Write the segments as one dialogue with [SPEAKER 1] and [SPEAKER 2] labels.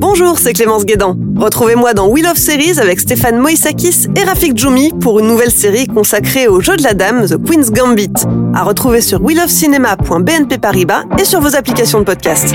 [SPEAKER 1] Bonjour, c'est Clémence Guédan. Retrouvez-moi dans Wheel of Series avec Stéphane Moïsakis et Rafik Djoumi pour une nouvelle série consacrée au jeu de la dame The Queen's Gambit. À retrouver sur wheelofcinema.bnp Paribas et sur vos applications de podcast.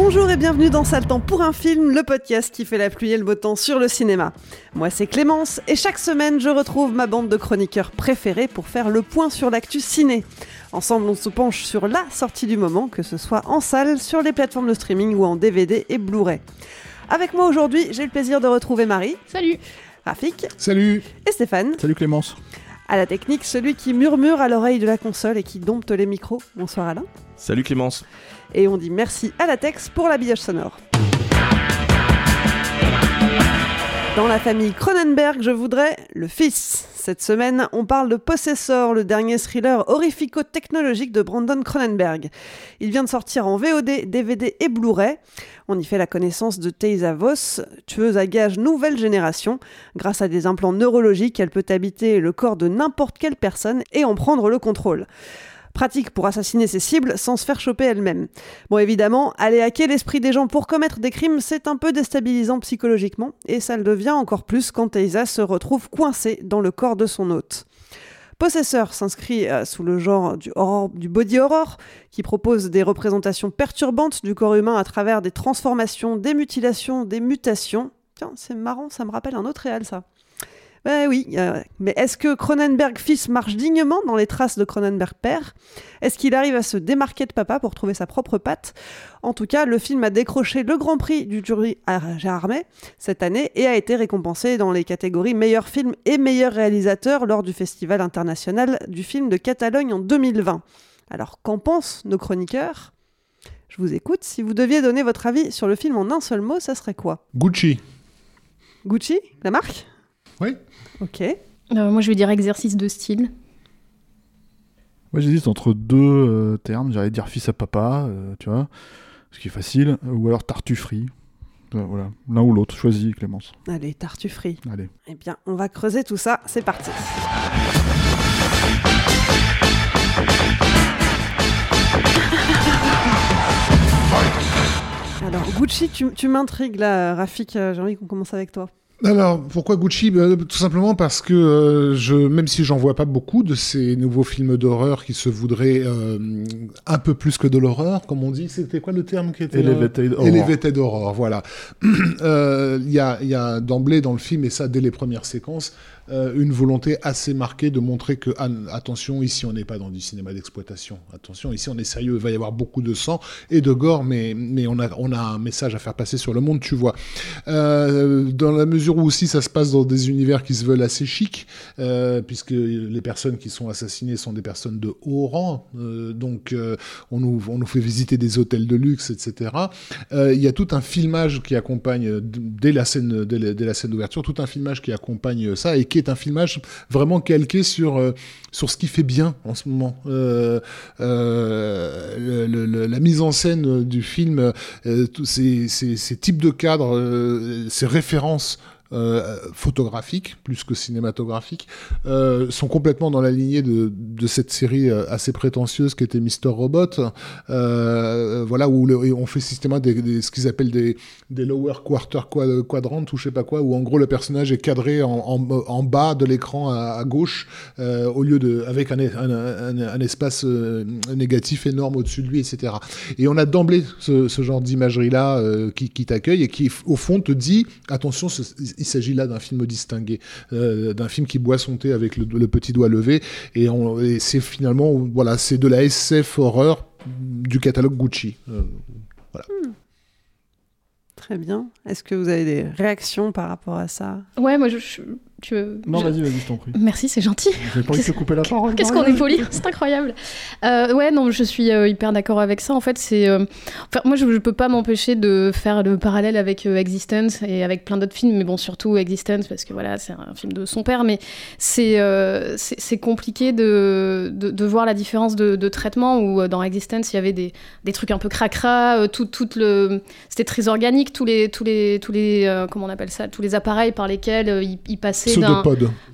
[SPEAKER 1] Bonjour et bienvenue dans Temps pour un film, le podcast qui fait la pluie et le beau temps sur le cinéma. Moi c'est Clémence et chaque semaine je retrouve ma bande de chroniqueurs préférés pour faire le point sur l'actu ciné. Ensemble on se penche sur la sortie du moment, que ce soit en salle, sur les plateformes de streaming ou en DVD et Blu-ray. Avec moi aujourd'hui j'ai le plaisir de retrouver Marie.
[SPEAKER 2] Salut
[SPEAKER 1] Rafik.
[SPEAKER 3] Salut
[SPEAKER 1] Et Stéphane.
[SPEAKER 3] Salut Clémence
[SPEAKER 1] À la technique, celui qui murmure à l'oreille de la console et qui dompte les micros. Bonsoir Alain.
[SPEAKER 3] Salut Clémence
[SPEAKER 1] Et on dit merci à la Tex pour l'habillage sonore. Dans la famille Cronenberg, je voudrais le fils. Cette semaine, on parle de Possessor, le dernier thriller horrifico-technologique de Brandon Cronenberg. Il vient de sortir en VOD, DVD et Blu-ray. On y fait la connaissance de Teysa Voss, tueuse à gages nouvelle génération. Grâce à des implants neurologiques, elle peut habiter le corps de n'importe quelle personne et en prendre le contrôle. Pratique pour assassiner ses cibles sans se faire choper elle-même. Bon, évidemment, aller hacker l'esprit des gens pour commettre des crimes, c'est un peu déstabilisant psychologiquement, et ça le devient encore plus quand Teysa se retrouve coincée dans le corps de son hôte. Possesseur s'inscrit euh, sous le genre du, horror- du body horror, qui propose des représentations perturbantes du corps humain à travers des transformations, des mutilations, des mutations. Tiens, c'est marrant, ça me rappelle un autre réel, ça. Ben oui, euh, mais est-ce que Cronenberg fils marche dignement dans les traces de Cronenberg père? Est-ce qu'il arrive à se démarquer de papa pour trouver sa propre patte? En tout cas, le film a décroché le Grand Prix du jury à Gérard May cette année et a été récompensé dans les catégories meilleur film et meilleur réalisateur lors du Festival international du film de Catalogne en 2020. Alors, qu'en pensent nos chroniqueurs? Je vous écoute. Si vous deviez donner votre avis sur le film en un seul mot, ça serait quoi?
[SPEAKER 3] Gucci.
[SPEAKER 1] Gucci, la marque?
[SPEAKER 3] Oui
[SPEAKER 1] Ok.
[SPEAKER 2] Euh, Moi, je vais dire exercice de style.
[SPEAKER 3] Moi j'hésite entre deux euh, termes, j'allais dire fils à papa, euh, tu vois, ce qui est facile, ou alors tartufferie. Euh, voilà, l'un ou l'autre, choisis Clémence.
[SPEAKER 1] Allez, tartufferie.
[SPEAKER 3] Allez.
[SPEAKER 1] Eh bien, on va creuser tout ça. C'est parti. Alors, Gucci, tu, tu m'intrigues là, Rafik. J'ai envie qu'on commence avec toi.
[SPEAKER 3] Alors, pourquoi Gucci? Bah, Tout simplement parce que euh, je, même si j'en vois pas beaucoup de ces nouveaux films d'horreur qui se voudraient euh, un peu plus que de l'horreur, comme on dit, c'était quoi le terme qui était Elevated euh, horror. Elevated horror, voilà. Euh, Il y, a, il y a d'emblée dans le film, et ça dès les premières séquences, euh, une volonté assez marquée de montrer que, ah, attention, ici on n'est pas dans du cinéma d'exploitation. Attention, ici on est sérieux, il va y avoir beaucoup de sang et de gore, mais, mais on, a, on a un message à faire passer sur le monde, tu vois. Euh, dans la mesure où aussi ça se passe dans des univers qui se veulent assez chics, euh, puisque les personnes qui sont assassinées sont des personnes de haut rang, donc on, nous, on nous fait visiter des hôtels de luxe, etc. Il y a tout un filmage qui accompagne, dès la scène, dès la scène d'ouverture, tout un filmage qui accompagne ça et qui est un filmage vraiment calqué sur, euh, sur ce qui fait bien en ce moment. Euh, euh, la mise en scène du film, tous ces, types de cadres, ces références photographiques plus que cinématographiques euh, sont complètement dans la lignée de, de cette série euh, assez prétentieuse qui était Mister Robot euh, voilà où le- on fait systématiquement des, des- ce qu'ils appellent des, des lower quarter quad- quadrant ou je sais pas quoi où en gros le personnage est cadré en, en, bas de l'écran à, à gauche euh, au lieu de avec un, un, un, un espace euh, négatif énorme au-dessus de lui etc et on a d'emblée ce, ce genre d'imagerie là qui, qui t'accueille et qui au fond te dit attention ce- il s'agit là d'un film distingué euh, d'un film qui boit son thé avec le, le petit doigt levé et, c'est finalement voilà c'est de la SF horreur du catalogue Gucci Euh, voilà.
[SPEAKER 1] Très bien. Est-ce que vous avez des réactions par rapport à ça?
[SPEAKER 2] Ouais, moi, je, je- tu veux-
[SPEAKER 4] Non,
[SPEAKER 2] je-
[SPEAKER 4] vas-y, vas-y, je t'en prie.
[SPEAKER 2] Merci, c'est gentil.
[SPEAKER 4] J'ai pas envie de te couper la parole.
[SPEAKER 2] Qu'est-ce qu'on est poli, c'est incroyable. Euh, ouais, non, je suis euh, hyper d'accord avec ça. En fait, c'est. euh, Enfin, moi, je, je peux pas m'empêcher de faire le parallèle avec Existence et avec plein d'autres films, mais bon, surtout Existence, parce que voilà, c'est un film de son père, mais c'est c'est compliqué de, de, de voir la différence de, de traitement où dans Existence, il y avait des, des trucs un peu cracra, tout, tout le. C'était très organique, tous les. Tous les, tous les comment on appelle ça Tous les appareils par lesquels il, il passait d'un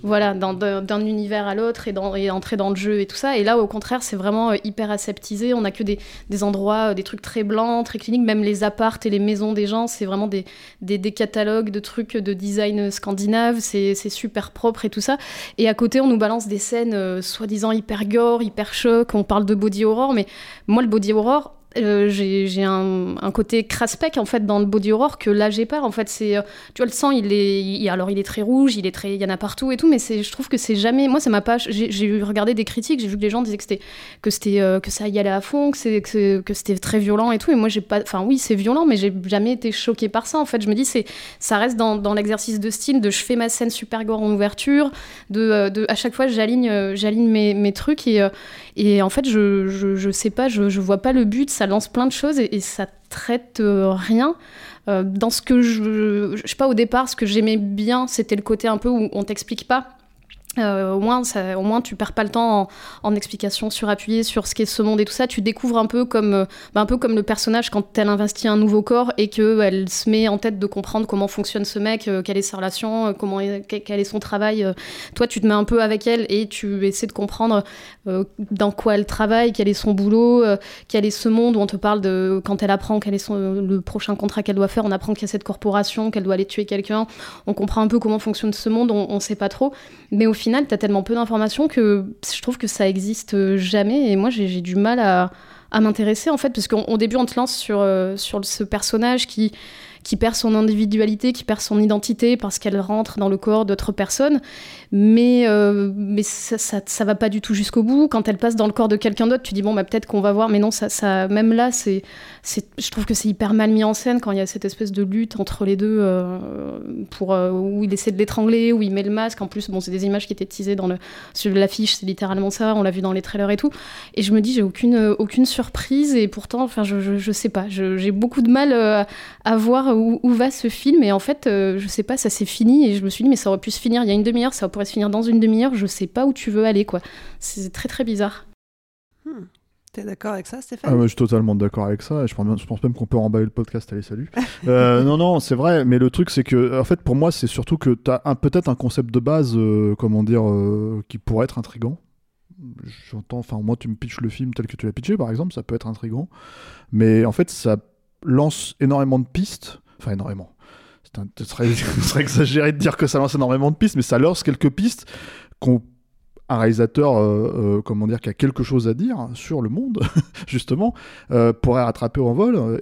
[SPEAKER 2] voilà, dans- d'un univers à l'autre et, entrer dans le jeu et tout ça. Et là, au contraire, c'est vraiment euh, hyper aseptisé. On a que des, des endroits, euh, des trucs très blancs, très cliniques. Même les appartes et les maisons des gens, c'est vraiment des, des, des catalogues de trucs de design scandinave. C'est c'est super propre et tout ça. Et à côté, on nous balance des scènes euh, soi-disant hyper gore, hyper choc. On parle de body horror, mais moi, le body horror, euh, j'ai un, côté craspec en fait dans le body horror que là j'ai pas en fait. C'est euh, tu vois le sang il est alors il est très rouge il est très y en a partout et tout mais c'est je trouve que c'est jamais moi ça m'a pas j'ai regardé des critiques j'ai vu que les gens disaient que c'était que c'était euh, que ça y allait à fond que c'est que, c'était très violent et tout et moi j'ai pas enfin oui c'est violent mais j'ai jamais été choquée par ça en fait. Je me dis c'est ça reste dans, dans l'exercice de style de je fais ma scène super gore en ouverture de, à chaque fois j'aligne j'aligne mes, mes trucs et et en fait je, je, sais pas je, je vois pas le but ça lance plein de choses et, et ça traite euh, rien. Euh, dans ce que je je sais pas au départ ce que j'aimais bien c'était le côté un peu où on t'explique pas Euh, au, moins, ça, au moins, tu perds pas le temps en, en explications surappuyées sur ce qu'est ce monde et tout ça. Tu découvres un peu comme, euh, bah, un peu comme le personnage quand elle investit un nouveau corps et qu'elle se met en tête de comprendre comment fonctionne ce mec, euh, quelle est sa relation, comment est- quel est son travail. toi, tu te mets un peu avec elle et tu essaies de comprendre dans quoi elle travaille, quel est son boulot, quel est ce monde où on te parle de quand elle apprend quel est son, le prochain contrat qu'elle doit faire. On apprend qu'il y a cette corporation, qu'elle doit aller tuer quelqu'un. On comprend un peu comment fonctionne ce monde, on, on sait pas trop. Mais au final, t'as tellement peu d'informations que je trouve que ça existe jamais. Et moi, j'ai du mal à, m'intéresser en fait, parce qu'au début, on te lance sur, euh, sur ce personnage qui qui perd son individualité, qui perd son identité parce qu'elle rentre dans le corps d'autres personnes. Mais, euh, mais ça, ça, ça va pas du tout jusqu'au bout. Quand elle passe dans le corps de quelqu'un d'autre, tu dis, bon, bah, peut-être qu'on va voir. Mais non, ça, ça, même là, c'est, c'est, je trouve que c'est hyper mal mis en scène quand il y a cette espèce de lutte entre les deux, euh, pour, euh, où il essaie de l'étrangler, où il met le masque. En plus, bon, c'est des images qui étaient teasées dans le, sur l'affiche, c'est littéralement ça. On l'a vu dans les trailers et tout. Et je me dis, j'ai aucune, aucune surprise. Et pourtant, enfin, je, je, je sais pas. Je- j'ai beaucoup de mal à voir où, où va ce film. Et en fait, euh, je sais pas, ça s'est fini. Et je me suis dit, mais ça aurait pu se finir il y a une demi-heure, ça pourrait se finir dans une demi-heure. Je sais pas où tu veux aller, quoi. C'est très, très bizarre.
[SPEAKER 1] Hmm. T'es d'accord avec ça, Stéphane?
[SPEAKER 4] Ah, moi, je suis totalement d'accord avec ça. Je pense, même- je pense même qu'on peut remballer le podcast. Allez, salut. Euh, non, non, c'est vrai. Mais le truc, c'est que, en fait, pour moi, c'est surtout que tu as un, peut-être un concept de base, euh, comment dire, euh, qui pourrait être intrigant. J'entends, enfin, moi, tu me pitches le film tel que tu l'as pitché, par exemple, ça peut être intrigant. Mais en fait, ça lance énormément de pistes. Enfin, énormément. Ce serait exagéré de dire que ça lance énormément de pistes, mais ça lance quelques pistes qu'on un réalisateur, euh, euh, comment dire, qui a quelque chose à dire sur le monde, justement, euh, pourrait rattraper au vol,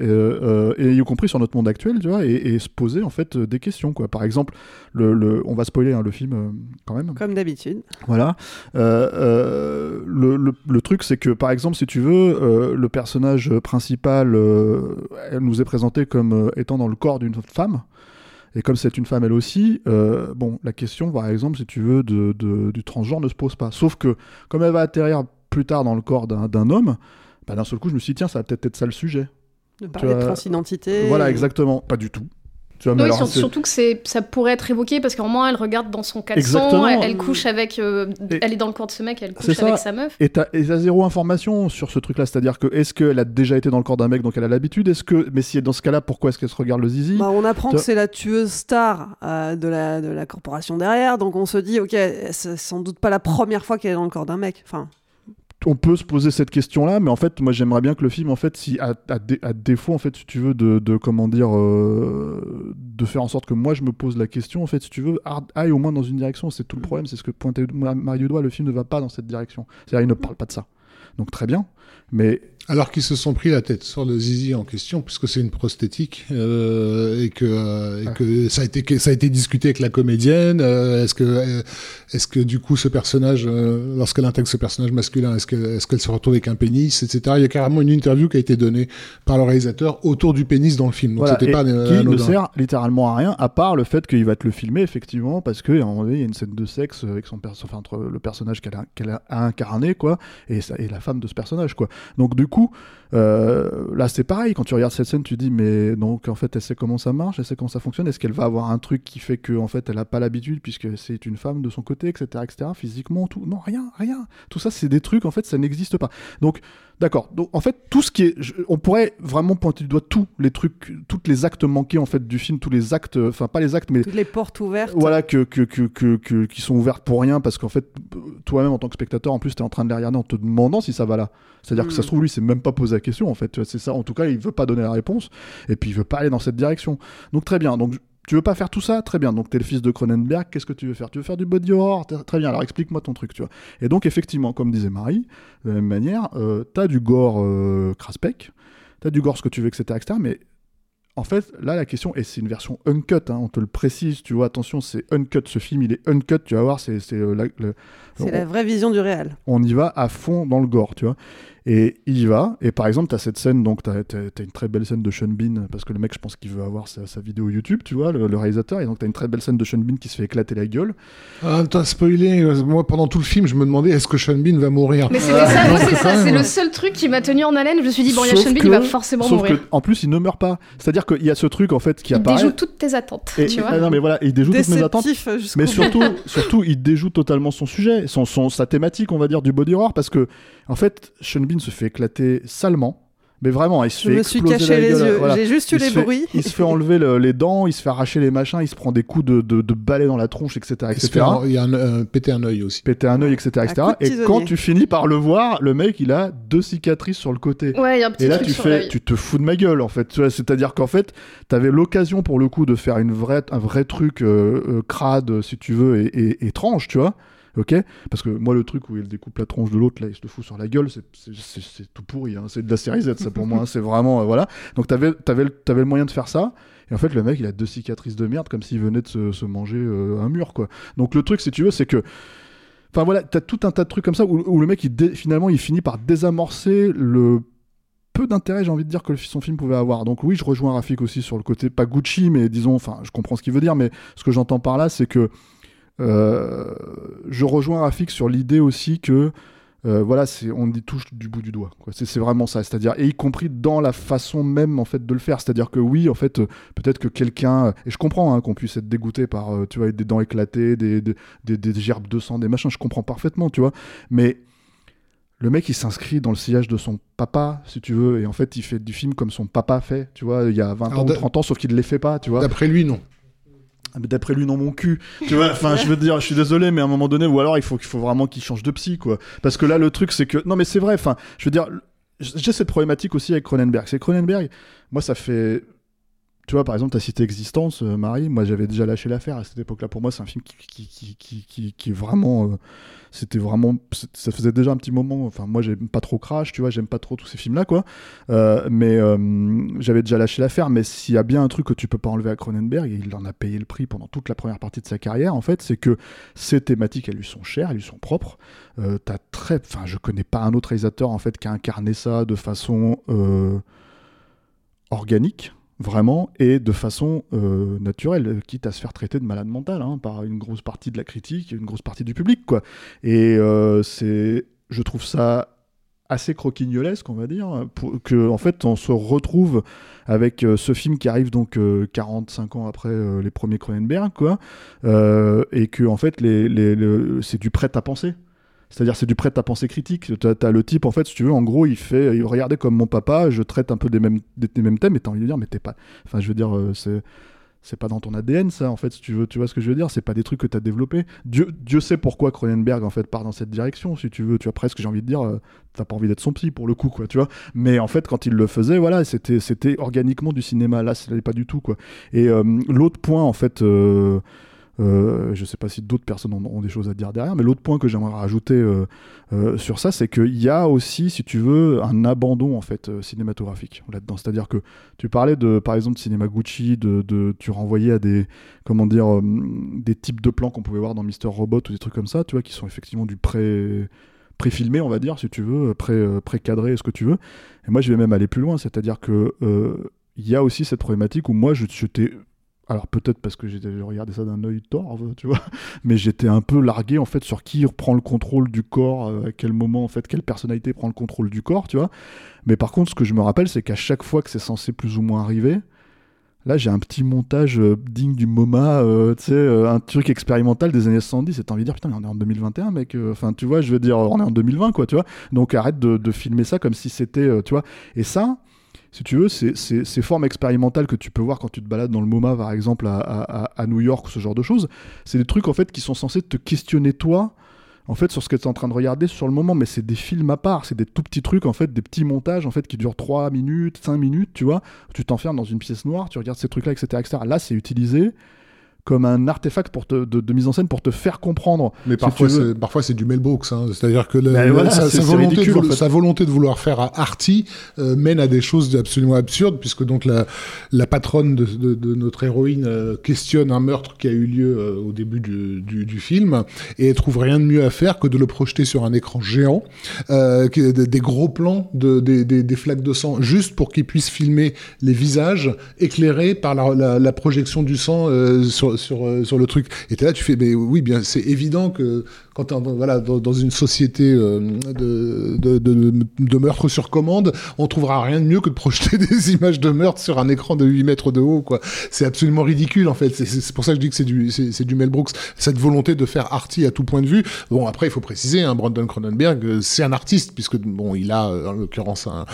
[SPEAKER 4] et y compris sur notre monde actuel, tu vois, et, et se poser en fait des questions, quoi. Par exemple, le, le- on va spoiler hein, le film quand même.
[SPEAKER 1] Comme d'habitude.
[SPEAKER 4] Voilà. Le, le- le truc, c'est que, par exemple, si tu veux, le personnage principal, elle nous est présenté comme étant dans le corps d'une femme. Et comme c'est une femme elle aussi, euh, bon, la question, par exemple, si tu veux, de, de- du transgenre ne se pose pas. Sauf que, comme elle va atterrir plus tard dans le corps d'un homme, bah, d'un seul coup, je me suis dit, tiens, ça va peut-être être ça le sujet.
[SPEAKER 1] De parler de transidentité.
[SPEAKER 4] Voilà, exactement. Pas du tout. Tu vois, mais
[SPEAKER 2] Oui,
[SPEAKER 4] alors,
[SPEAKER 2] sur-
[SPEAKER 4] c'est-
[SPEAKER 2] surtout que c'est, ça pourrait être évoqué parce qu'au moins elle regarde dans son caleçon,
[SPEAKER 4] Exactement.
[SPEAKER 2] elle, elle couche avec, euh,
[SPEAKER 4] Et-
[SPEAKER 2] elle est dans le corps de ce mec, elle couche avec sa meuf.
[SPEAKER 4] Et t'as et t'as zéro information sur ce truc-là, c'est-à-dire que est-ce qu'elle a déjà été dans le corps d'un mec, donc elle a l'habitude? Est-ce que, mais si elle est dans ce cas-là, pourquoi est-ce qu'elle se regarde le zizi?
[SPEAKER 1] Bah, on apprend que c'est la tueuse star euh, de, la, de la corporation derrière, donc on se dit, ok, c'est sans doute pas la première fois qu'elle est dans le corps d'un mec. Enfin,
[SPEAKER 4] on peut se poser cette question-là, mais en fait, moi, j'aimerais bien que le film, en fait, si à, à dé- à défaut, en fait, si tu veux, de, comment dire, euh, de faire en sorte que moi, je me pose la question, en fait, si tu veux, aille au moins dans une direction. C'est tout le problème, c'est ce que pointait Mario Doigt, le film ne va pas dans cette direction. C'est-à-dire, il ne parle pas de ça. Donc très bien, mais
[SPEAKER 3] Alors qu'ils se sont pris la tête sur le zizi en question, puisque c'est une prosthétique, euh, et que, euh, et que ça, a été, que ça a été discuté avec la comédienne. euh, est-ce que, euh, est-ce que du coup ce personnage, euh, lorsqu'elle intègre ce personnage masculin, est-ce qu'elle est qu'elle se retrouve avec un pénis, etc. Il y a carrément une interview qui a été donnée par le réalisateur autour du pénis dans le film. Donc
[SPEAKER 4] Voilà,
[SPEAKER 3] c'était pas euh,
[SPEAKER 4] qui ne
[SPEAKER 3] anodin.
[SPEAKER 4] sert littéralement à rien, à part le fait qu'il va te le filmer, effectivement, parce qu'à un moment donné, il y a une scène de sexe avec son perso- enfin, entre le personnage qu'elle a, qu'elle a incarné, quoi, et, ça- et la femme de ce personnage, quoi. Donc, du coup, euh, là, c'est pareil, quand tu regardes cette scène, tu dis, mais donc, en fait, elle sait comment ça marche, elle sait comment ça fonctionne, est-ce qu'elle va avoir un truc qui fait qu'en en fait, elle n'a pas l'habitude, puisque c'est une femme de son côté, etc., etc., physiquement, tout? Non, rien, rien. Tout ça, c'est des trucs, en fait, ça n'existe pas. Donc, D'accord. Donc en fait, tout ce qui est, je- on pourrait vraiment pointer du doigt tous les trucs, tous les actes manqués en fait du film, tous les actes, enfin pas les actes, mais
[SPEAKER 1] toutes les portes ouvertes.
[SPEAKER 4] voilà que, que, que, que, qui sont ouvertes pour rien parce qu'en fait, toi-même en tant que spectateur, en plus, tu es en train de les regarder en te demandant si ça va là. C'est-à-dire que ça
[SPEAKER 1] Mm.
[SPEAKER 4] se trouve lui, c'est même pas posé la question en fait. C'est ça. En tout cas, il veut pas donner la réponse et puis il veut pas aller dans cette direction. Donc très bien. Donc tu veux pas faire tout ça? Très bien. Donc t'es le fils de Cronenberg. Qu'est-ce que tu veux faire? Tu veux faire du body horror? Très- bien. Alors explique-moi ton truc, tu vois. Et donc effectivement, comme disait Marie, de la même manière, euh, t'as du gore euh, craspec, t'as du gore ce que tu veux, etc., etc. Mais en fait, là, la question, et c'est une version uncut, hein, on te le précise, tu vois, attention, c'est uncut, ce film, il est uncut, tu vas voir, c'est c'est, euh, la- le-
[SPEAKER 1] la vraie vision du réel.
[SPEAKER 4] on y va à fond dans le gore, tu vois. Et il y va, et par exemple, tu as cette scène, donc tu as, une très belle scène de Sean Bean, parce que le mec, je pense qu'il veut avoir sa, sa vidéo YouTube, tu vois, le, le réalisateur, et donc tu as une très belle scène de Sean Bean qui se fait éclater la gueule.
[SPEAKER 3] Ah, t'as spoilé. Moi, pendant tout le film, je me demandais est-ce que Sean Bean va mourir?
[SPEAKER 2] Mais c'était ça, c'est ça, c'est le seul truc qui m'a tenu en haleine. Je me suis dit, bon, il y a Sean Bean,
[SPEAKER 4] que-
[SPEAKER 2] il va forcément
[SPEAKER 4] sauf
[SPEAKER 2] mourir.
[SPEAKER 4] que, en plus, il ne meurt pas. C'est-à-dire qu'il y a ce truc, en fait, qui
[SPEAKER 2] Il
[SPEAKER 4] apparaît.
[SPEAKER 2] déjoue toutes tes attentes,
[SPEAKER 4] Et-
[SPEAKER 2] tu vois.
[SPEAKER 4] ah non, mais voilà, il déjoue toutes mes attentes. Mais surtout, surtout, il déjoue totalement son sujet, son, son, sa thématique, on va dire, du body horror, parce que, en fait, Sean Bean se fait éclater salement. Mais vraiment, il se
[SPEAKER 1] Je
[SPEAKER 4] fait
[SPEAKER 1] me suis caché les
[SPEAKER 4] gueule,
[SPEAKER 1] yeux.
[SPEAKER 4] voilà.
[SPEAKER 1] J'ai juste eu les
[SPEAKER 4] fait-
[SPEAKER 1] bruits.
[SPEAKER 4] Il se fait enlever le- les dents, il se fait arracher les machins, il se prend des coups de, de, de balai dans la tronche, etc.
[SPEAKER 3] Il se
[SPEAKER 4] etc.
[SPEAKER 3] fait un- Il y a un, euh, péter un œil aussi.
[SPEAKER 4] Péter un œil, etc. etc. Et
[SPEAKER 1] tisonnier.
[SPEAKER 4] quand tu finis par le voir, le mec, il a deux cicatrices sur le côté.
[SPEAKER 2] Ouais, il y a un petit
[SPEAKER 4] Et là,
[SPEAKER 2] truc
[SPEAKER 4] tu
[SPEAKER 2] sur
[SPEAKER 4] fais, tu te fous de ma gueule, en fait. C'est-à-dire qu'en fait, t'avais l'occasion pour le coup de faire une vraie, un vrai truc euh, euh, crade, si tu veux, et, et- étrange, tu vois. Ok Parce que moi, le truc où il découpe la tronche de l'autre, là, il se le fout sur la gueule, c'est- tout pourri. hein. C'est de la série Z, ça pour moi. hein. C'est vraiment. euh, voilà. Donc, t'avais avais, avais le moyen de faire ça. Et en fait, le mec, il a deux cicatrices de merde, comme s'il venait de se, manger euh, un mur, quoi. Donc, le truc, si tu veux, c'est que. Enfin voilà, t'as tout un tas de trucs comme ça où, où le mec, il finalement, il finit par désamorcer le peu d'intérêt, j'ai envie de dire, que son film pouvait avoir. Donc oui, je rejoins Rafik aussi sur le côté, pas Gucci, mais disons, enfin, je comprends ce qu'il veut dire, mais ce que j'entends par là, c'est que euh, je rejoins Rafik sur l'idée aussi que euh, voilà, on y touche du bout du doigt. C'est vraiment ça, c'est-à-dire et y compris dans la façon même en fait de le faire, c'est-à-dire que oui, en fait, euh, peut-être que quelqu'un et je comprends hein, qu'on puisse être dégoûté par euh, tu vois des dents éclatées, des des, des, des gerbes de sang, des machins, je comprends parfaitement, tu vois, mais le mec, il s'inscrit dans le sillage de son papa, si tu veux, et en fait, il fait du film comme son papa fait, tu vois, il y a 20
[SPEAKER 3] Alors,
[SPEAKER 4] ans ou
[SPEAKER 3] de-
[SPEAKER 4] 30 ans, sauf qu'il ne les fait pas, tu vois.
[SPEAKER 3] D'après lui, non.
[SPEAKER 4] Ah, mais D'après lui, non, mon cul. Tu vois, enfin, je veux dire, je suis désolé, mais à un moment donné, ou alors il faut qu'il faut vraiment qu'il change de psy, quoi. Parce que là, le truc, c'est que, non, mais c'est vrai, enfin, je veux dire, j'ai cette problématique aussi avec Cronenberg. C'est Cronenberg, moi, ça fait. Tu vois, par exemple, ta cité Existence, euh, Marie, moi j'avais déjà lâché l'affaire à cette époque-là. Pour moi, c'est un film qui, qui, qui, qui, qui, est vraiment. euh, c'était vraiment. Ça faisait déjà un petit moment. Enfin, moi, j'aime pas trop Crash, tu vois, j'aime pas trop tous ces films-là, quoi. Euh, mais j'avais déjà lâché l'affaire. Mais s'il y a bien un truc que tu peux pas enlever à Cronenberg, et il en a payé le prix pendant toute la première partie de sa carrière, en fait, c'est que ces thématiques, elles lui sont chères, elles lui sont propres. T'as très. Enfin, je connais pas un autre réalisateur, en fait, qui a incarné ça de façon. organique, vraiment, et de façon euh, naturelle, quitte à se faire traiter de malade mental hein, par une grosse partie de la critique, une grosse partie du public, quoi. Et euh, c'est, je trouve ça assez croquignolesque, on va dire, pour que en fait on se retrouve avec euh, ce film qui arrive donc 45 ans après les premiers Cronenberg, quoi, et que en fait c'est du prêt à penser. C'est-à-dire, c'est du prêt à penser critique. Tu as, le type, en fait, si tu veux, en gros, il fait, il regardait comme mon papa, je traite un peu des mêmes, des, mêmes thèmes, et t'as envie de dire, mais t'es pas. Enfin, je veux dire, c'est c'est pas dans ton ADN ça en fait si tu veux tu vois ce que je veux dire c'est pas des trucs que tu as développé Dieu Dieu sait pourquoi Cronenberg en fait part dans cette direction si tu veux tu as presque j'ai envie de dire euh, t'as pas envie d'être son psy pour le coup quoi tu vois mais en fait quand il le faisait voilà c'était organiquement du cinéma là ce pas du tout quoi et euh, l'autre point en fait euh, euh, je ne sais pas si d'autres personnes ont, des choses à dire derrière, mais l'autre point que j'aimerais rajouter euh, euh, sur ça, c'est qu'il y a aussi, si tu veux, un abandon en fait cinématographique là-dedans. C'est-à-dire que tu parlais de, par exemple, de cinéma Gucci, de, tu renvoyais à des, comment dire, des types de plans qu'on pouvait voir dans Mister Robot ou des trucs comme ça, tu vois, qui sont effectivement du pré pré-filmé, on va dire, si tu veux, pré, pré-cadré, ce que tu veux. Et moi, je vais même aller plus loin, c'est-à-dire que il y a aussi cette problématique où moi, je, je alors peut-être parce que j'ai regardé ça d'un œil torve, tu vois, mais j'étais un peu largué en fait sur qui prend le contrôle du corps, euh, à quel moment en fait, quelle personnalité prend le contrôle du corps, tu vois. Mais par contre, ce que je me rappelle, c'est qu'à chaque fois que c'est censé plus ou moins arriver, là j'ai un petit montage euh, digne du MoMA, euh, tu sais, un truc expérimental des années 70, et t'as envie de dire putain, mais on est en 2021, mec, enfin tu vois, je veux dire, on est en 2020, quoi, tu vois. Donc arrête de, de filmer ça comme si c'était, tu vois. Et ça, si tu veux, ces, formes expérimentales que tu peux voir quand tu te balades dans le MoMA, par exemple, à, New York ce genre de choses, c'est des trucs en fait qui sont censés te questionner toi, en fait, sur ce que tu es en train de regarder sur le moment, mais c'est des films à part, c'est des tout petits trucs, en fait, des petits montages, en fait, qui durent 3 minutes, 5 minutes, tu vois. Tu t'enfermes dans une pièce noire, tu regardes ces trucs-là, etc., etc. Là, c'est utilisé comme un artefact pour te, de, mise en scène pour te faire comprendre.
[SPEAKER 3] Mais parfois, c'est, parfois c'est du Brooks. Hein. C'est-à-dire que sa, volonté de, sa, volonté de, vouloir faire à Artie euh, mène à des choses absolument absurdes, puisque donc la, la patronne de, notre héroïne euh, questionne un meurtre qui a eu lieu euh, au début du, du, du, film, et elle trouve rien de mieux à faire que de le projeter sur un écran géant, des gros plans, de, des, des, des, flaques de sang, juste pour qu'ils puissent filmer les visages éclairés par la, la, la projection du sang sur sur, euh, sur, le truc. Et là, tu fais, mais oui, bien, c'est évident que quand tu voilà, dans, dans, une société euh, de, de, de, de, meurtre sur commande, on trouvera rien de mieux que de projeter des images de meurtre sur un écran de 8 mètres de haut. quoi. C'est absolument ridicule, en fait. C'est pour ça que je dis que c'est du, c'est du Mel Brooks. Cette volonté de faire arty à tout point de vue. Bon, après, il faut préciser, hein, Brandon Cronenberg, euh, c'est un artiste, puisque, bon, il a, en l'occurrence, un,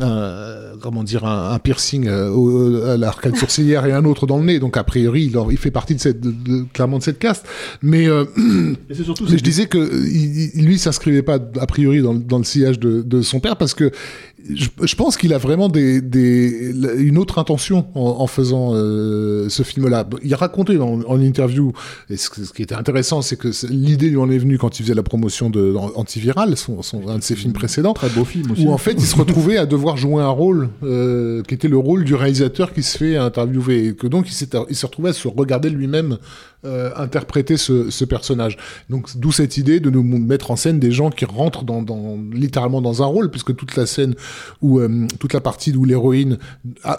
[SPEAKER 3] un, comment dire, un, piercing à l'arcade sourcilière et un autre dans le nez. Donc, a priori, il, il fait partie de cette, de, clairement de cette caste. Mais, euh,
[SPEAKER 4] c'est surtout,
[SPEAKER 3] je disais que il, lui s'inscrivait pas a priori dans, le sillage de, son père parce que je, pense qu'il a vraiment des, des, une autre intention en, faisant euh, ce film-là. Il a raconté en interview, et ce, qui était intéressant, c'est que l'idée lui en est venue quand il faisait la promotion de Antiviral, son, son, un de ses films précédents.
[SPEAKER 4] Très beau film aussi.
[SPEAKER 3] Où en fait, il se retrouvait à devoir jouer un rôle euh, qui était le rôle du réalisateur qui se fait interviewer. Et que donc, il s'est retrouvé à se regarder lui-même euh, interpréter ce, ce, personnage. Donc d'où cette idée de nous mettre en scène des gens qui rentrent dans, dans littéralement dans un rôle, puisque toute la scène où euh, toute la partie où l'héroïne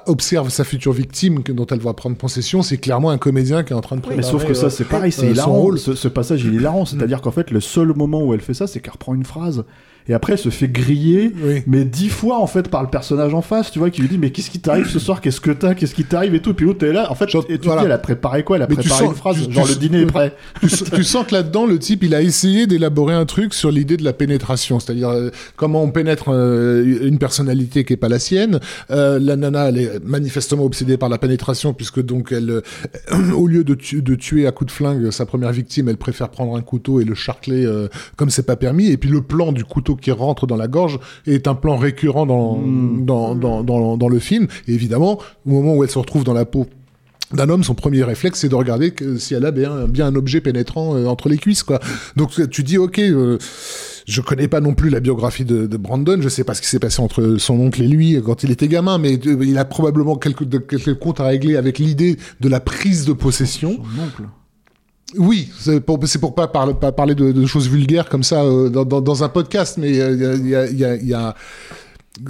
[SPEAKER 3] observe sa future victime dont elle va prendre possession, c'est clairement un comédien qui est en train de préparer.
[SPEAKER 4] mais sauf que ça c'est pareil, c'est euh, hilarant. Ce, ce, passage il est hilarant, c'est-à-dire qu'en fait le seul moment où elle fait ça, c'est qu'elle reprend une phrase et après elle se fait griller mais dix fois en fait par le personnage en face tu vois qui lui dit mais qu'est-ce qui t'arrive ce soir? Qu'est-ce que t'as? Qu'est-ce qui t'arrive? Et tout. Et puis l'autre est là. En fait et tu dis elle a préparé quoi? Elle a préparé une phrase genre le dîner est prêt.
[SPEAKER 3] tu, sens que là-dedans le type il a essayé d'élaborer un truc sur l'idée de la pénétration. C'est-à-dire euh, comment on pénètre euh, une personnalité qui est pas la sienne. Euh, la nana elle est manifestement obsédée par la pénétration puisque donc elle au lieu de, de, tuer à coup de flingue sa première victime elle préfère prendre un couteau et le charcler comme c'est pas permis. Et puis le plan du couteau qui rentre dans la gorge est un plan récurrent dans, hmm. dans, dans, dans, dans, le film. Et évidemment, au moment où elle se retrouve dans la peau d'un homme, son premier réflexe, c'est de regarder que, si elle a bien, bien un objet pénétrant euh, entre les cuisses, quoi. Donc tu dis, ok, euh, je connais pas non plus la biographie de, de, Brandon, je sais pas ce qui s'est passé entre son oncle et lui quand il était gamin, mais euh, il a probablement quelques, quelques comptes à régler avec l'idée de la prise de possession.
[SPEAKER 4] Son oncle
[SPEAKER 3] oui, c'est pour, pour pas, parler, de, choses vulgaires comme ça euh, dans, un podcast, mais il y a,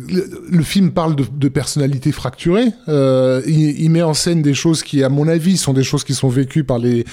[SPEAKER 3] le, film parle de, de personnalités fracturées. Euh, il, met en scène des choses qui, à mon avis, sont des choses qui sont vécues par les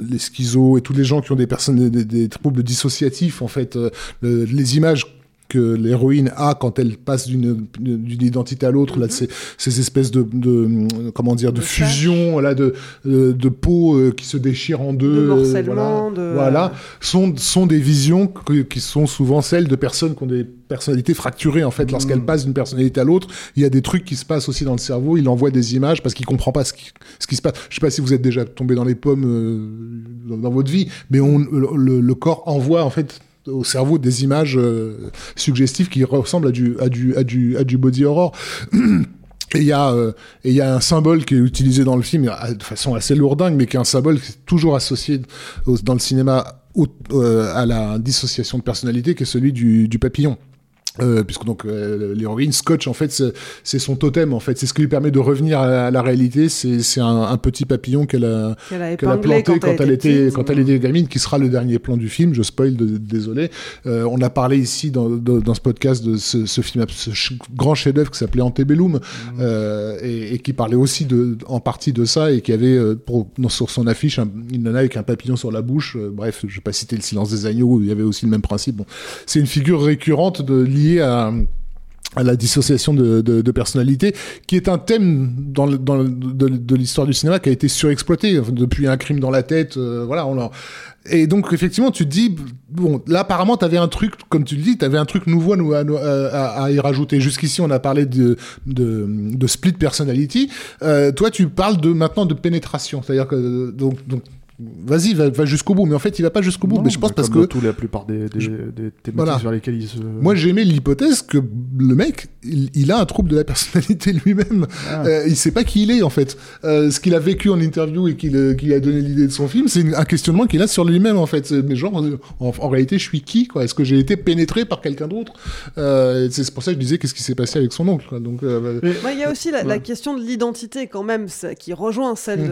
[SPEAKER 3] les schizos et tous les gens qui ont des personnes des, troubles dissociatifs. En fait, euh, les images que l'héroïne a quand elle passe d'une d'une identité à l'autre là ces, ces espèces de, de comment dire de, fusion là de de, de peau euh, qui se déchire en deux
[SPEAKER 1] De
[SPEAKER 3] euh,
[SPEAKER 1] morcellement,
[SPEAKER 3] voilà, voilà. Sont sont des visions que- qui sont souvent celles de personnes qui ont des personnalités fracturées en fait. Lorsqu'elles passent d'une personnalité à l'autre il y a des trucs qui se passent aussi dans le cerveau. Il envoie des images parce qu'il comprend pas ce qui, ce qui se passe. Je sais pas si vous êtes déjà tombé dans les pommes euh, dans, dans votre vie mais on le, le- le corps envoie en fait au cerveau des images euh, suggestives qui ressemblent à du à du à du à du body horror. Et il y a euh, y a un symbole qui est utilisé dans le film de façon assez lourdingue mais qui est un symbole qui est toujours associé dans le cinéma euh, à la dissociation de personnalité qui est celui du papillon euh, puisque donc euh, l'héroïne scotch en fait c'est- son totem en fait. C'est ce qui lui permet de revenir à la, à la réalité. C'est un, un petit papillon qu'elle a
[SPEAKER 1] Qu'elle a
[SPEAKER 3] planté
[SPEAKER 1] quand elle
[SPEAKER 3] quand elle
[SPEAKER 1] était
[SPEAKER 3] quand elle était gamine qui sera le dernier plan du film. Je spoil de- désolé. Euh, on a parlé ici dans, dans, dans ce podcast de ce, ce film ce grand chef-d'œuvre qui s'appelait Antebellum
[SPEAKER 1] Mmh.
[SPEAKER 3] euh, et, et qui parlait aussi de en partie de ça et qui avait euh, pour, sur son affiche un- une nana avec un papillon sur la bouche. Euh, bref je vais pas citer le silence des agneaux où il y avait aussi le même principe. Bon c'est une figure récurrente de à la dissociation de, de, personnalité, qui est un thème dans le, de, l'histoire du cinéma qui a été surexploité depuis un crime dans la tête. euh, voilà, et donc effectivement, tu te dis bon, là apparemment, t'avais un truc, comme tu le dis, t'avais un truc nouveau à, à, à- y rajouter. Jusqu'ici, on a parlé de, de, split personality. Euh, toi, tu parles de maintenant de pénétration, c'est-à-dire que donc Vas-y, va, va jusqu'au bout. Mais en fait, il va pas jusqu'au bout.
[SPEAKER 4] Non,
[SPEAKER 3] mais je pense
[SPEAKER 4] bah,
[SPEAKER 3] parce
[SPEAKER 4] comme
[SPEAKER 3] que
[SPEAKER 4] tous la plupart des, des, des thématiques
[SPEAKER 3] Voilà.
[SPEAKER 4] vers lesquelles il se.
[SPEAKER 3] moi, j'aimais l'hypothèse que le mec, il, il a un trouble de la personnalité lui-même.
[SPEAKER 4] Ah.
[SPEAKER 3] Euh, il sait pas qui il est, en fait. Euh, ce qu'il a vécu en interview et qu'il euh, qui a donné l'idée de son film, c'est un questionnement qu'il a sur lui-même, en fait. Mais genre, euh, en, en réalité, je suis qui, quoi? Est-ce que j'ai été pénétré par quelqu'un d'autre? Euh, C'est pour ça que je disais qu'est-ce qui s'est passé avec son oncle, quoi? Donc, euh,
[SPEAKER 1] Ouais, Il y a aussi la, question de l'identité quand même, ça- qui rejoint celle
[SPEAKER 3] Mm.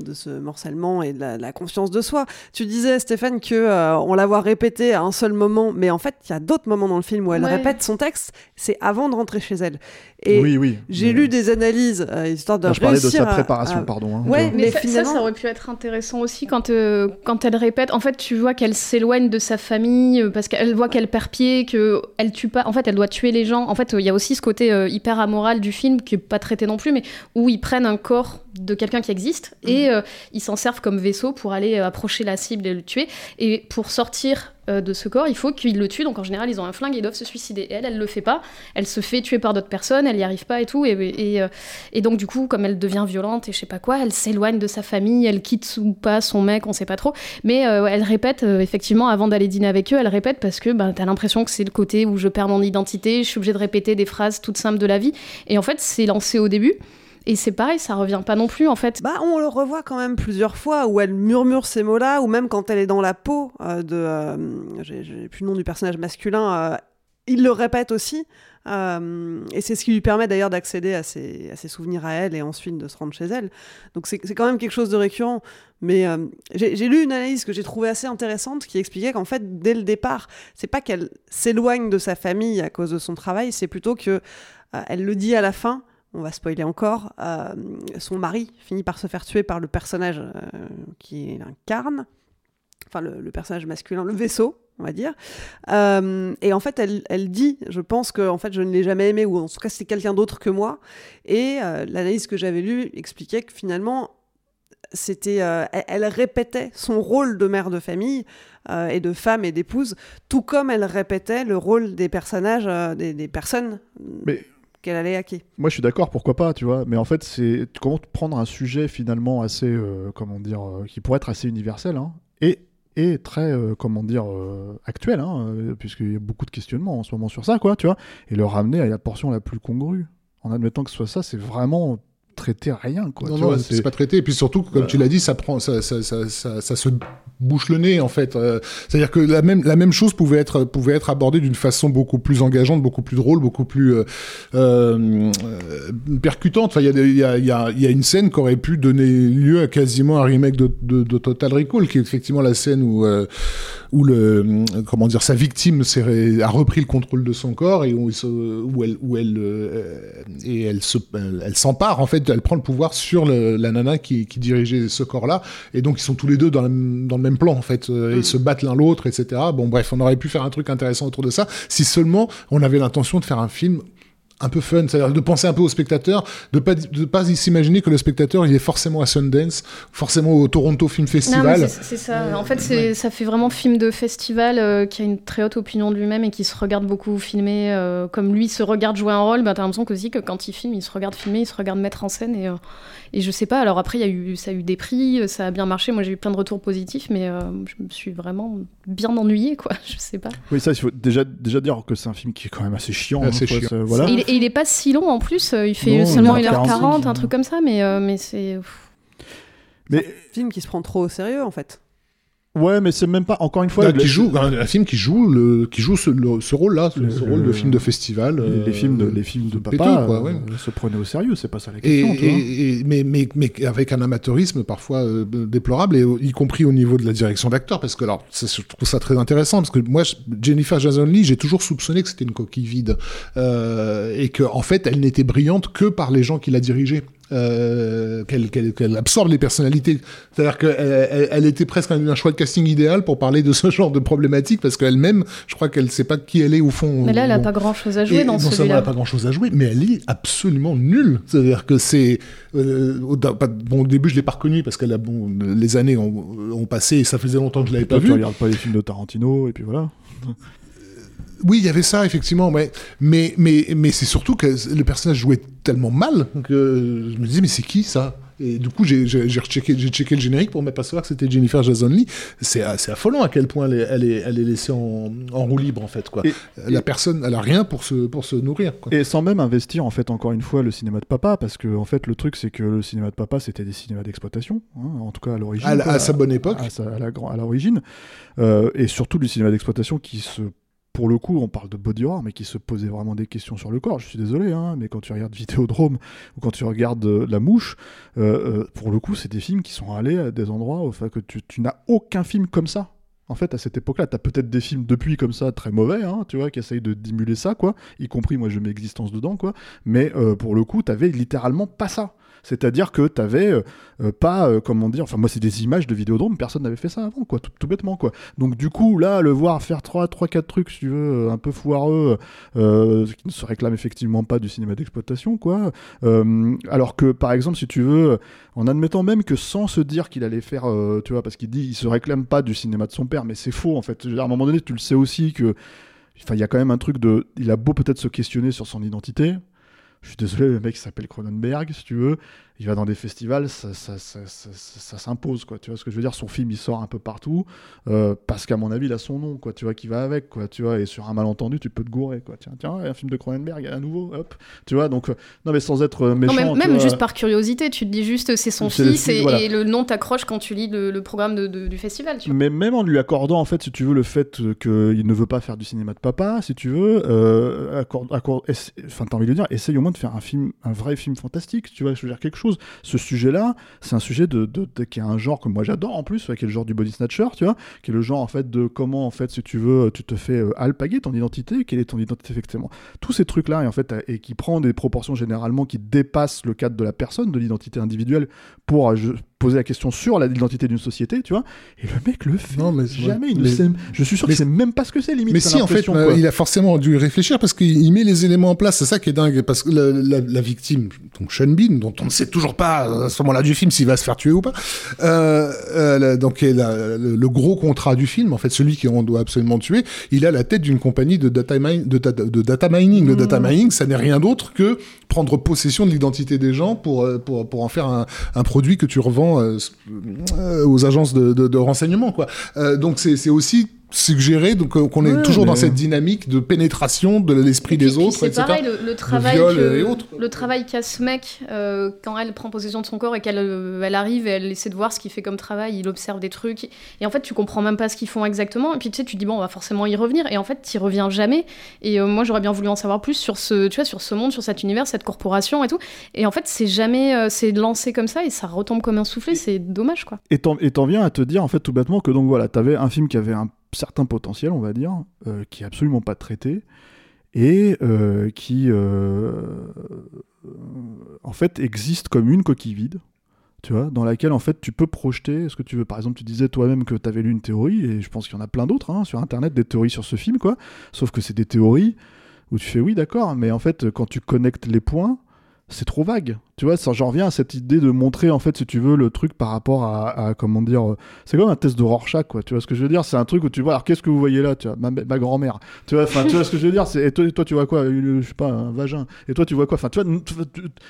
[SPEAKER 1] de, de ce morcellement et de la, la confiance de soi. Tu disais Stéphane que euh, on la voit répéter à un seul moment, mais en fait il y a d'autres moments dans le film où elle
[SPEAKER 2] Ouais.
[SPEAKER 1] répète son texte. C'est avant de rentrer chez elle. Et
[SPEAKER 4] Oui, oui.
[SPEAKER 1] j'ai lu des analyses euh, histoire de
[SPEAKER 4] je parlais de sa préparation,
[SPEAKER 1] à-
[SPEAKER 4] pardon. hein.
[SPEAKER 1] Ouais,
[SPEAKER 4] De-
[SPEAKER 1] mais
[SPEAKER 2] ça, ça,
[SPEAKER 1] finalement.
[SPEAKER 2] ça aurait pu être intéressant aussi quand, euh, quand elle répète. En fait, tu vois qu'elle s'éloigne de sa famille euh, parce qu'elle voit qu'elle perd pied, qu'elle tue pas. En fait, elle doit tuer les gens. En fait, il y a aussi ce côté euh, hyper amoral du film qui est pas traité non plus, mais où ils prennent un corps de quelqu'un qui existe et euh, ils s'en servent comme vaisseau pour aller euh, approcher la cible et le tuer. Et pour sortir euh, de ce corps, il faut qu'ils le tuent. Donc en général, ils ont un flingue et ils doivent se suicider. Et elle, elle le fait pas. Elle se fait tuer par d'autres personnes. Elle y arrive pas et tout. Et, et, et donc du coup, comme elle devient violente et je sais pas quoi, elle s'éloigne de sa famille. Elle quitte ou pas son mec, on sait pas trop. Mais elle répète effectivement avant d'aller dîner avec eux. Elle répète parce que bah, t'as l'impression que c'est le côté où je perds mon identité. Je suis obligée de répéter des phrases toutes simples de la vie. Et en fait, c'est lancé au début. Et c'est pareil, ça revient pas non plus en fait.
[SPEAKER 1] Bah, on le revoit quand même plusieurs fois où elle murmure ces mots-là, ou même quand elle est dans la peau euh, de. euh, J'ai plus le nom du personnage masculin. euh, il le répète aussi. euh, et c'est ce qui lui permet d'ailleurs d'accéder à ses, souvenirs à elle et ensuite de se rendre chez elle. Donc c'est quand même quelque chose de récurrent. Mais j'ai lu une analyse que j'ai trouvée assez intéressante qui expliquait qu'en fait, dès le départ, c'est pas qu'elle s'éloigne de sa famille à cause de son travail, c'est plutôt que elle le dit à la fin on va spoiler encore, euh, son mari finit par se faire tuer par le personnage euh, qui incarne, enfin le, personnage masculin, le vaisseau, on va dire. Euh, et en fait, elle, elle dit, je pense que en fait, je ne l'ai jamais aimé, ou en tout cas, c'est quelqu'un d'autre que moi. Et euh, l'analyse que j'avais lue expliquait que finalement, c'était, elle, répétait son rôle de mère de famille et de femme et d'épouse, tout comme elle répétait le rôle des personnages, des, des personnes
[SPEAKER 4] Mais
[SPEAKER 1] qu'elle allait hacker.
[SPEAKER 4] Moi, je suis d'accord, pourquoi pas, tu vois. Mais en fait, c'est comment prendre un sujet finalement assez, euh, comment dire, euh, qui pourrait être assez universel, hein, et et très, euh, comment dire, actuel, hein, puisqu'il y a beaucoup de questionnements en ce moment sur ça, quoi, tu vois, et le ramener à la portion la plus congrue, en admettant que ce soit ça, c'est vraiment traiter rien, quoi.
[SPEAKER 3] non,
[SPEAKER 4] tu
[SPEAKER 3] non, c'est pas traité. Et puis surtout, comme tu l'as dit, ça prend, ça, ça, ça, ça, se bouche le nez en fait. Euh, C'est-à-dire que la même, la même chose pouvait être, pouvait être abordée d'une façon beaucoup plus engageante, beaucoup plus drôle, beaucoup plus euh, euh, euh, percutante. Enfin, il y, a y, a, y, a, y a une scène qui aurait pu donner lieu à quasiment un remake de, de, de Total Recall, qui est effectivement la scène où, euh, où le comment dire sa victime a repris le contrôle de son corps et où, il se- où elle où elle euh, et elle se elle, elle s'empare en fait elle prend le pouvoir sur le- la nana qui, qui dirigeait ce corps là et donc ils sont tous les deux dans, la m- dans le même plan en fait Euh, ils se battent l'un l'autre etc bon bref on aurait pu faire un truc intéressant autour de ça si seulement on avait l'intention de faire un film un peu fun, c'est-à-dire de penser un peu au spectateur, de pas de pas s'imaginer que le spectateur il est forcément à Sundance, forcément au Toronto Film Festival.
[SPEAKER 2] c'est c'est ça. En fait, c'est- ça fait vraiment film de festival euh, qui a une très haute opinion de lui-même et qui se regarde beaucoup filmer. euh, comme lui se regarde jouer un rôle, bah, t'as l'impression que aussi que quand il filme, il se regarde filmer, il se regarde mettre en scène. Et, euh, et je sais pas. Alors après, il y a eu, ça a eu des prix, ça a bien marché. Moi, j'ai eu plein de retours positifs, mais euh, je me suis vraiment bien ennuyée, quoi. Je sais pas.
[SPEAKER 4] Oui, ça, il faut déjà, déjà dire que c'est un film qui est quand même assez chiant.
[SPEAKER 3] Assez
[SPEAKER 4] hein,
[SPEAKER 3] chiant.
[SPEAKER 4] Voilà.
[SPEAKER 2] Et il, est- et il est pas si long en plus. euh, Il fait
[SPEAKER 4] Non,
[SPEAKER 2] seulement
[SPEAKER 4] 1h45,
[SPEAKER 2] 1h40, un truc comme ça, mais, euh, mais c'est.
[SPEAKER 4] Mais
[SPEAKER 1] Film qui se prend trop au sérieux en fait.
[SPEAKER 4] Ouais, mais c'est même pas. Encore une fois,
[SPEAKER 3] qui joue un, un film qui joue le qui joue ce, le- ce rôle-là, ce,
[SPEAKER 4] Le-
[SPEAKER 3] ce rôle de film de festival.
[SPEAKER 4] les,
[SPEAKER 3] euh,
[SPEAKER 4] les films de, les films de
[SPEAKER 3] péteux,
[SPEAKER 4] papa
[SPEAKER 3] quoi, ouais.
[SPEAKER 4] euh, se prenaient au sérieux, c'est pas ça la
[SPEAKER 3] Et,
[SPEAKER 4] question. tu vois.
[SPEAKER 3] et- et- mais, mais, mais avec un amateurisme parfois euh, déplorable, et y compris au niveau de la direction d'acteur, parce que alors, je trouve ça très intéressant, parce que moi, je- Jennifer Jason Leigh, j'ai toujours soupçonné que c'était une coquille vide, euh, et que en fait, elle n'était brillante que par les gens qui la dirigeaient. Euh, qu'elle qu'elle- qu'elle absorbe les personnalités. C'est-à-dire qu'elle elle, elle était presque un, un choix de casting idéal pour parler de ce genre de problématique, parce qu'elle-même, je crois qu'elle sait pas qui elle est au fond.
[SPEAKER 2] Mais là, elle a
[SPEAKER 3] Bon.
[SPEAKER 2] pas grand chose à jouer
[SPEAKER 3] Et
[SPEAKER 2] dans
[SPEAKER 3] non seulement elle
[SPEAKER 2] celui-là.
[SPEAKER 3] n'a pas grand chose à jouer, mais elle est absolument nulle. C'est-à-dire que c'est. euh, bon, au début, je l'ai pas reconnue parce que bon, les années ont, ont passé et ça faisait longtemps que je l'avais pas
[SPEAKER 4] Toi, tu
[SPEAKER 3] vue.
[SPEAKER 4] regardes pas les films de Tarantino, et puis voilà.
[SPEAKER 3] Oui, il y avait ça, effectivement, ouais. mais, mais, mais c'est surtout que le personnage jouait tellement mal que je me disais, mais c'est qui ça? Et du coup, j'ai j'ai checké le générique pour m'apercevoir que c'était Jennifer Jason Leigh. C'est c'est affolant à quel point elle est, elle est, elle est laissée en, en roue libre, en fait. Quoi.
[SPEAKER 4] Et-
[SPEAKER 3] la
[SPEAKER 4] et-
[SPEAKER 3] personne, elle a rien pour se, pour se nourrir. Quoi.
[SPEAKER 4] Et sans même investir, en fait, encore une fois, le cinéma de papa, parce que, en fait, le truc, c'est que le cinéma de papa, c'était des cinémas d'exploitation, hein, en tout cas à l'origine.
[SPEAKER 3] À à sa bonne époque.
[SPEAKER 4] À, sa- à la grand- à l'origine. Euh, et surtout du cinéma d'exploitation qui se. Pour le coup, on parle de body horror, mais qui se posait vraiment des questions sur le corps. Je suis désolé, hein, mais quand tu regardes Vidéodrome ou quand tu regardes euh, La Mouche, euh, euh, pour le coup, c'est des films qui sont allés à des endroits où que tu, n'as aucun film comme ça. En fait, à cette époque-là, t'as peut-être des films depuis comme ça très mauvais, hein, tu vois, qui essayent de dimuler ça, quoi. Y compris, moi, je mets existence dedans, quoi. Mais pour le coup, t'avais littéralement pas ça. C'est-à-dire que t'avais euh, euh, pas, euh, comment dire, enfin moi c'est des images de Vidéodrome, personne n'avait fait ça avant, quoi, tout, bêtement, quoi. Donc du coup, là, le voir faire 3, 3 4 trucs, si tu veux, un peu foireux, euh, qui ne se réclame effectivement pas du cinéma d'exploitation, quoi. Alors que, par exemple, si tu veux, en admettant même que sans se dire qu'il allait faire, tu vois, parce qu'il dit, il se réclame pas du cinéma de son père, mais c'est faux, en fait. À un moment donné, tu le sais aussi que, enfin, y a quand même un truc de, il a beau peut-être se questionner sur son identité, je suis désolé, le mec s'appelle Cronenberg, si tu veux. Il va dans des festivals, ça, ça, s'impose, quoi. Tu vois ce que je veux dire? Son film, il sort un peu partout, euh, parce qu'à mon avis, il a son nom, quoi. Tu vois, qui va avec, quoi. Tu vois, et sur un malentendu, tu peux te gourer, quoi. Tiens, tiens, un film de Cronenberg, à nouveau, hop. Tu vois, donc, euh, non, mais sans être euh, méchant.
[SPEAKER 2] Non, même,
[SPEAKER 4] tu
[SPEAKER 2] même
[SPEAKER 4] vois.
[SPEAKER 2] juste par curiosité, tu te dis juste c'est son fils et,
[SPEAKER 4] voilà.
[SPEAKER 2] et le nom t'accroche quand tu lis le, le programme de- de- du festival. Tu vois.
[SPEAKER 4] Mais même en lui accordant, en fait, si tu veux, le fait qu'il ne veut pas faire du cinéma de papa, si tu veux, euh, accorde, accorde- enfin, t'as envie de dire, essaye au moins de faire un film, un vrai film fantastique, tu vois, je veux dire quelque chose. Ce sujet-là, c'est un sujet de, qui est un genre que moi j'adore en plus, qui est le genre du body snatcher, tu vois, qui est le genre, en fait, de comment, en fait, si tu veux, tu te fais euh, alpaguer ton identité, quelle est ton identité, effectivement. Tous ces trucs-là, et en fait, et qui prend des proportions généralement qui dépassent le cadre de la personne, de l'identité individuelle, pour euh, poser la question sur l'identité d'une société, tu vois. Et le mec le fait
[SPEAKER 3] Non, mais-
[SPEAKER 4] jamais. Il ne
[SPEAKER 3] mais-
[SPEAKER 4] sait, je suis sûr qu'il sait même pas ce que c'est, limite.
[SPEAKER 3] Mais si, en fait,
[SPEAKER 4] quoi.
[SPEAKER 3] il a forcément dû réfléchir parce qu'il il met les éléments en place. C'est ça qui est dingue. Parce que la, la- la victime, donc Sean Bean, dont on ne sait toujours pas euh, à ce moment-là du film s'il va se faire tuer ou pas, euh, euh, donc est la- le, le gros contrat du film, en fait, celui qu'on doit absolument tuer, il a la tête d'une compagnie de data, mine- de, data- de data mining. Le data mining, ça n'est rien d'autre que prendre possession de l'identité des gens pour, euh, pour, pour en faire un, un produit que tu revends aux agences de, renseignement. Quoi. Euh, donc c'est aussi suggérer donc euh, qu'on est toujours dans cette dynamique de pénétration de l'esprit des
[SPEAKER 2] Puis
[SPEAKER 3] autres,
[SPEAKER 2] c'est
[SPEAKER 3] etc.
[SPEAKER 2] pareil, le, le travail
[SPEAKER 3] viol
[SPEAKER 2] que-
[SPEAKER 3] et autres.
[SPEAKER 2] le travail qu'a ce mec euh, quand elle prend possession de son corps et qu'elle euh, elle arrive et elle essaie de voir ce qu'il fait comme travail, il observe des trucs et en fait tu comprends même pas ce qu'ils font exactement et puis tu sais tu dis bon on va forcément y revenir et en fait tu reviens jamais et euh, moi j'aurais bien voulu en savoir plus sur ce tu vois sur ce monde, sur cet univers, cette corporation et tout et en fait c'est jamais euh, c'est lancé comme ça et ça retombe comme un soufflé, c'est dommage quoi.
[SPEAKER 4] Et t'en viens à te dire, en fait, tout bêtement, que donc voilà, t'avais un film qui avait un certain potentiel, on va dire, euh, qui est absolument pas traité et euh, qui, en fait, existe comme une coquille vide. Tu vois, dans laquelle en fait tu peux projeter ce que tu veux. Par exemple, tu disais toi-même que tu avais lu une théorie, et je pense qu'il y en a plein d'autres hein, sur internet, des théories sur ce film, quoi. Sauf que c'est des théories où tu fais oui, d'accord, mais en fait, quand tu connectes les points, c'est trop vague. Tu vois, j'en reviens à cette idée de montrer, en fait, si tu veux, le truc par rapport à, comment dire, euh, c'est comme un test de Rorschach, quoi. Tu vois ce que je veux dire? C'est un truc où tu vois, alors qu'est-ce que vous voyez là Tu vois, ma, grand-mère. Tu vois, tu vois ce que je veux dire? Et toi, toi, tu vois quoi? Je sais pas, un vagin. Et toi, tu vois quoi? Enfin, tu vois,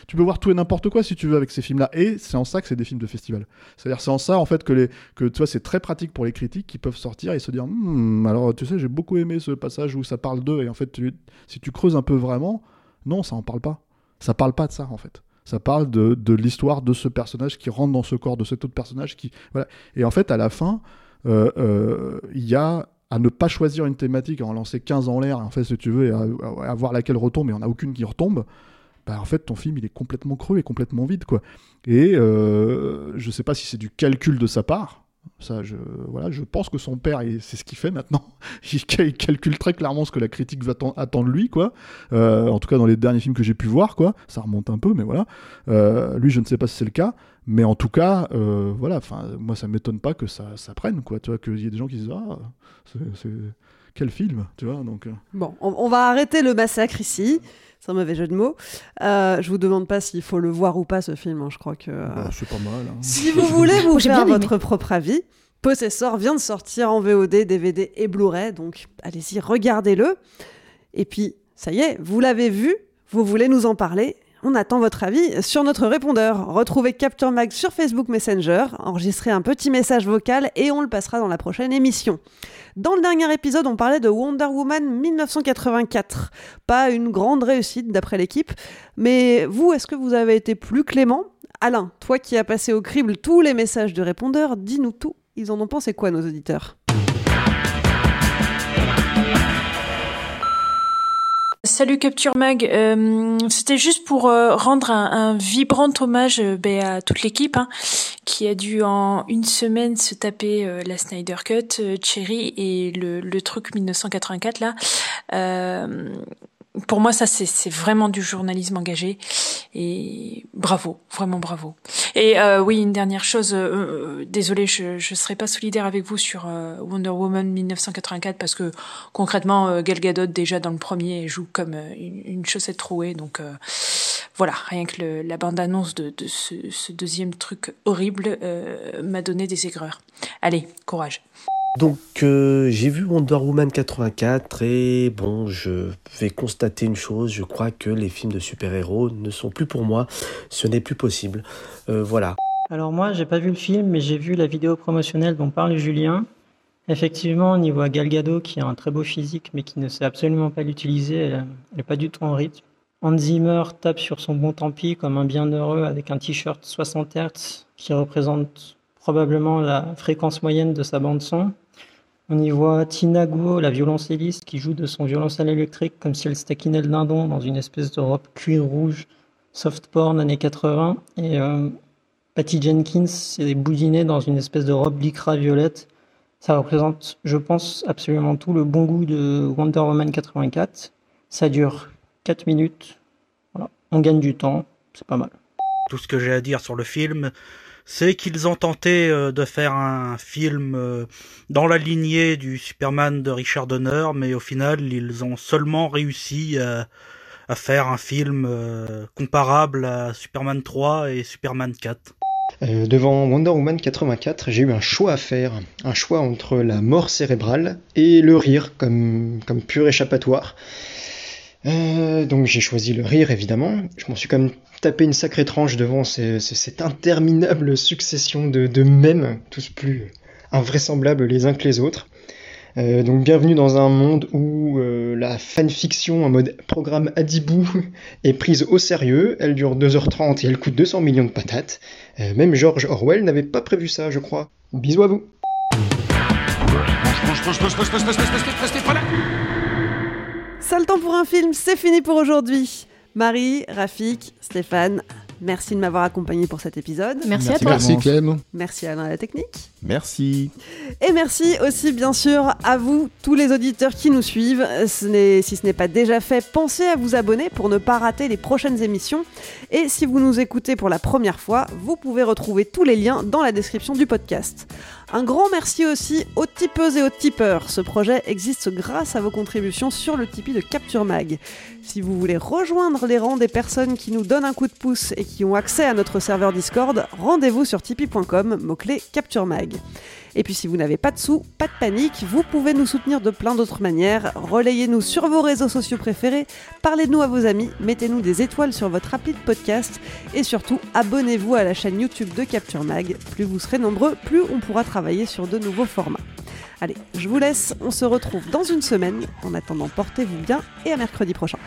[SPEAKER 4] tu, peux voir tout et n'importe quoi si tu veux avec ces films-là. Et c'est en ça que c'est des films de festival. C'est-à-dire, c'est en ça, en fait, que tu vois, c'est très pratique pour les critiques qui peuvent sortir et se dire, hmm, alors, tu sais, j'ai beaucoup aimé ce passage où ça parle d'eux. Et en fait, si tu creuses un peu vraiment, non, ça en parle pas. Ça parle pas de ça, en fait. Ça parle de, de l'histoire de ce personnage qui rentre dans ce corps de cet autre personnage. Qui, voilà. Et en fait, à la fin, euh, euh, il y a à ne pas choisir une thématique, à en lancer 15 en l'air, en fait, si tu veux, et à, voir laquelle retombe, et on n'a aucune qui retombe, bah, en fait, ton film, il est complètement creux et complètement vide, quoi. Et euh, je sais pas si c'est du calcul de sa part, ça, je, voilà, je pense que son père, c'est ce qu'il fait maintenant. Il, calcule très clairement ce que la critique va attendre de lui, quoi. Euh, en tout cas, dans les derniers films que j'ai pu voir, quoi. Ça remonte un peu, mais voilà. Euh, lui, je ne sais pas si c'est le cas, mais en tout cas, euh, voilà. Moi, ça m'étonne pas que ça, ça prenne, quoi. Tu vois, qu'il y ait des gens qui disent ah, c'est quel film, tu vois. Donc.
[SPEAKER 1] Bon, on va arrêter le massacre ici. C'est un mauvais jeu de mots. Euh, je vous demande pas s'il faut le voir ou pas ce film. Hein. Je crois que.
[SPEAKER 4] Bah, c'est pas mal. Hein.
[SPEAKER 1] Si vous voulez vous faire votre propre avis, Possessor vient de sortir en VOD, DVD et Blu-ray. Donc allez-y, regardez-le. Et puis, ça y est, vous l'avez vu. Vous voulez nous en parler on attend votre avis sur notre répondeur. Retrouvez Capture Mag sur Facebook Messenger, enregistrez un petit message vocal et on le passera dans la prochaine émission. Dans le dernier épisode, on parlait de Wonder Woman 1984. Pas une grande réussite d'après l'équipe, mais vous, est-ce que vous avez été plus clément? Alain, toi qui as passé au crible tous les messages du répondeur, dis-nous tout. Ils en ont pensé quoi, nos auditeurs?
[SPEAKER 5] Salut Capture Mag, euh, c'était juste pour euh, rendre un, vibrant hommage euh, ben, à toute l'équipe hein, qui a dû en une semaine se taper la Snyder Cut, Cherry et le, le truc 1984 là pour moi, ça, c'est vraiment du journalisme engagé. Et bravo, vraiment bravo. Et euh, oui, une dernière chose, euh, euh désolé, je ne serai pas solidaire avec vous sur euh, Wonder Woman 1984 parce que concrètement, Gal Gadot déjà dans le premier joue comme une, une, chaussette trouée. Donc voilà, rien que le, la bande-annonce de, de ce, ce, deuxième truc horrible m'a donné des aigreurs. Allez, courage.
[SPEAKER 6] Donc euh, j'ai vu Wonder Woman 84 et bon, je vais constater une chose, je crois que les films de super-héros ne sont plus pour moi, ce n'est plus possible. Euh, voilà.
[SPEAKER 7] Alors moi, j'ai pas vu le film, mais j'ai vu la vidéo promotionnelle dont parle Julien. Effectivement, on y voit Gal Gadot qui a un très beau physique, mais qui ne sait absolument pas l'utiliser, elle n'est pas du tout en rythme. Hans Zimmer tape sur son bon tant comme un bienheureux avec un t-shirt 60 Hz qui représente probablement la fréquence moyenne de sa bande son. On y voit Tina Guo, la violoncelliste, qui joue de son violoncelle électrique comme si elle staquinait le dindon dans une espèce de robe cuir rouge, soft porn années 80. Et euh, Patty Jenkins est boudinée dans une espèce de robe lycra violette. Ça représente, je pense, absolument tout le bon goût de Wonder Woman 84. Ça dure 4 minutes. Voilà. On gagne du temps, c'est pas mal.
[SPEAKER 8] Tout ce que j'ai à dire sur le film, c'est qu'ils ont tenté euh, de faire un film euh, dans la lignée du Superman de Richard Donner, mais au final, ils ont seulement réussi à, faire un film euh, comparable à Superman 3 et Superman 4.
[SPEAKER 9] devant Wonder Woman 84, j'ai eu un choix à faire, un choix entre la mort cérébrale et le rire comme, comme pur échappatoire. Donc j'ai choisi le rire évidemment. Je m'en suis quand même taper une sacrée tranche devant cette interminable succession de, de mèmes, tous plus invraisemblables les uns que les autres. Euh, donc bienvenue dans un monde où euh, la fanfiction en mode programme Adibou est prise au sérieux, elle dure 2h30 et elle coûte 200 millions de patates. Euh, même George Orwell n'avait pas prévu ça, je crois. Bisous à vous.
[SPEAKER 1] Sale temps pour un film, c'est fini pour aujourd'hui. Marie, Rafik, Stéphane, Merci de m'avoir accompagné pour cet épisode.
[SPEAKER 2] Merci, à toi.
[SPEAKER 3] Merci Clem.
[SPEAKER 1] Merci Alain à la technique.
[SPEAKER 10] Merci.
[SPEAKER 1] Et merci aussi bien sûr à vous, tous les auditeurs qui nous suivent. Ce n'est- si ce n'est pas déjà fait, pensez à vous abonner pour ne pas rater les prochaines émissions. Et si vous nous écoutez pour la première fois, vous pouvez retrouver tous les liens dans la description du podcast. Un grand merci aussi aux tipeuses et aux tipeurs. Ce projet existe grâce à vos contributions sur le Tipeee de Capture Mag. Si vous voulez rejoindre les rangs des personnes qui nous donnent un coup de pouce et qui ont accès à notre serveur Discord, rendez-vous sur tipeee.com, mot-clé Capture Mag. Et puis si vous n'avez pas de sous, pas de panique, vous pouvez nous soutenir de plein d'autres manières. Relayez-nous sur vos réseaux sociaux préférés, parlez-nous à vos amis, mettez-nous des étoiles sur votre appli de podcast et surtout abonnez-vous à la chaîne YouTube de Capture Mag. Plus vous serez nombreux, plus on pourra travailler sur de nouveaux formats. Allez, je vous laisse, on se retrouve dans une semaine. En attendant, portez-vous bien et à mercredi prochain.